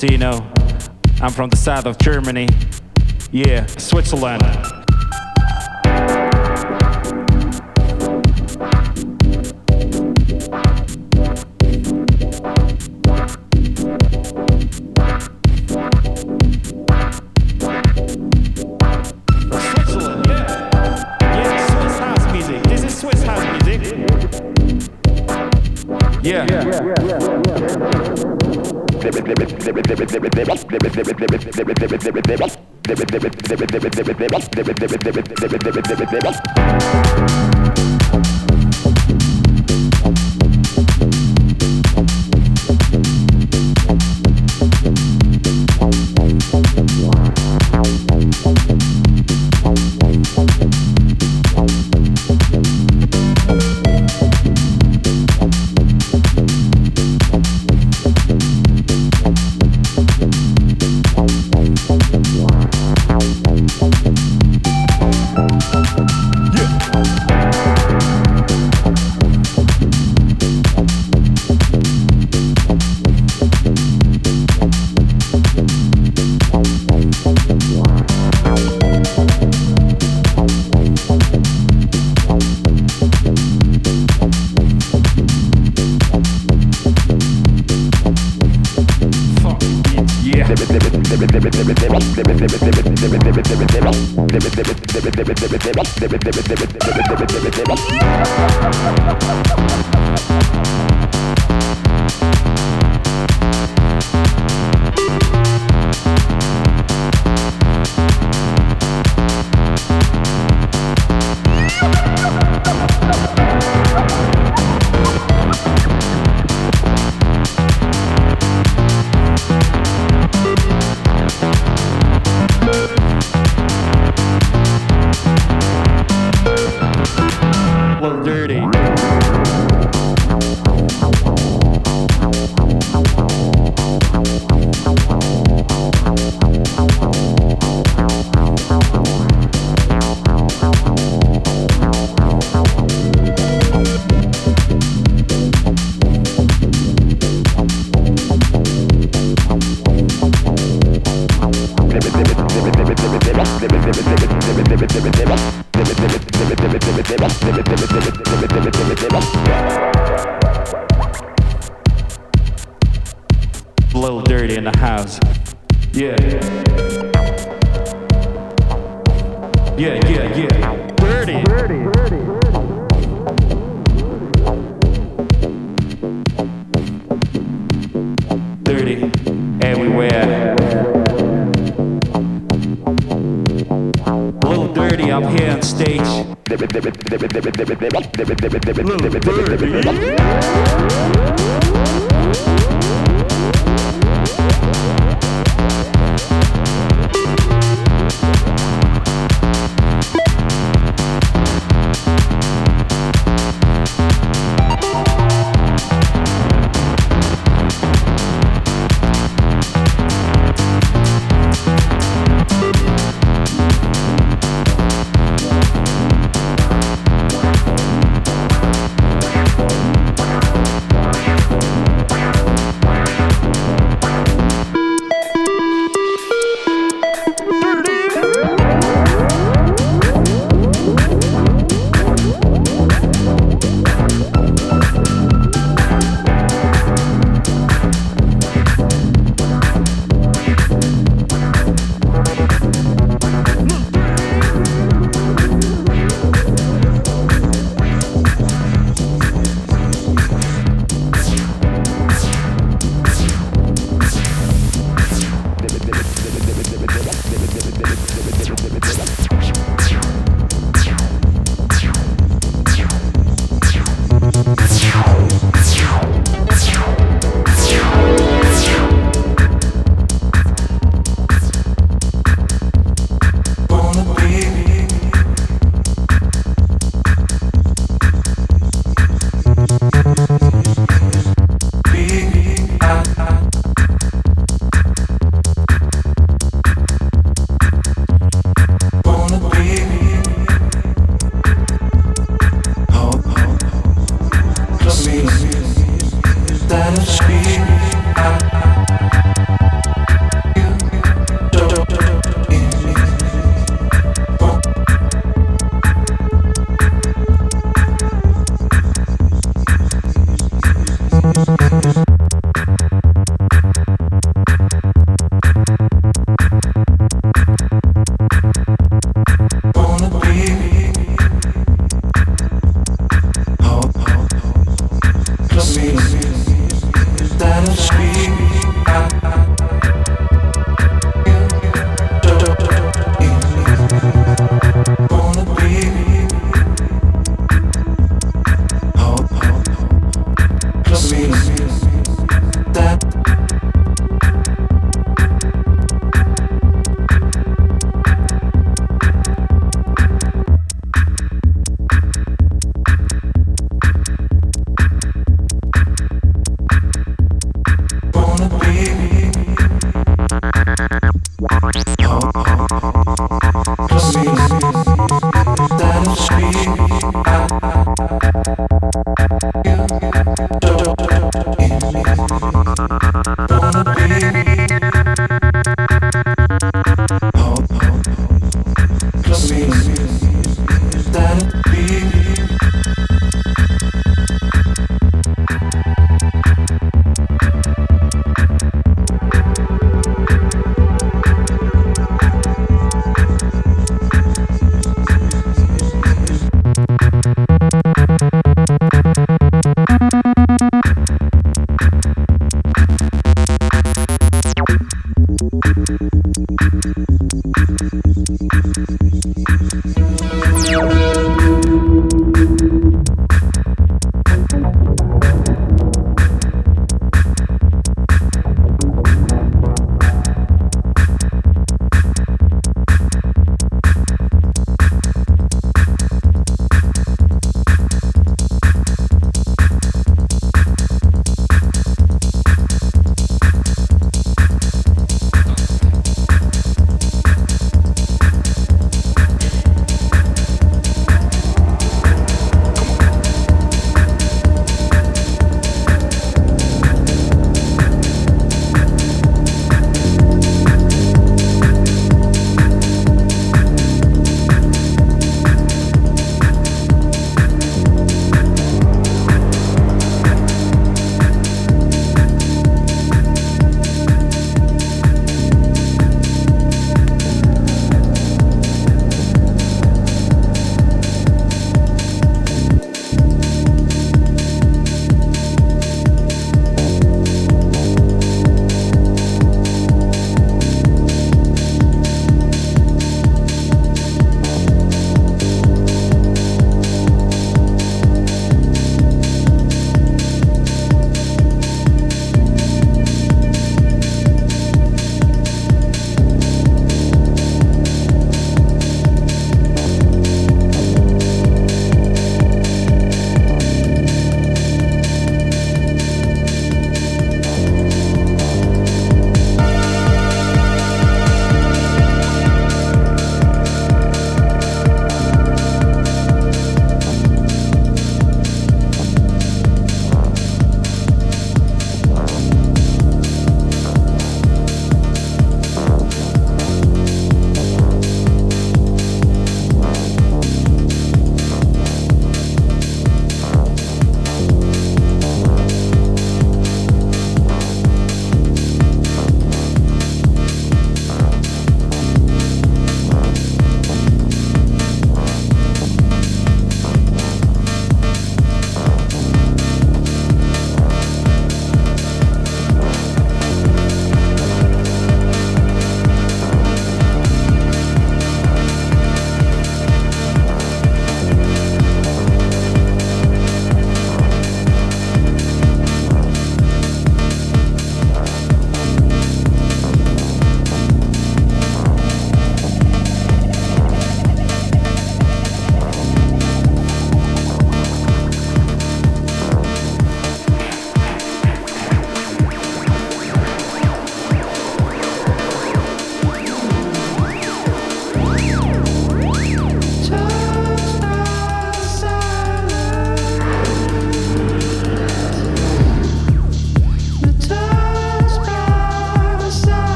Latino. I'm from the south of Germany. Yeah, Switzerland. Little dirty.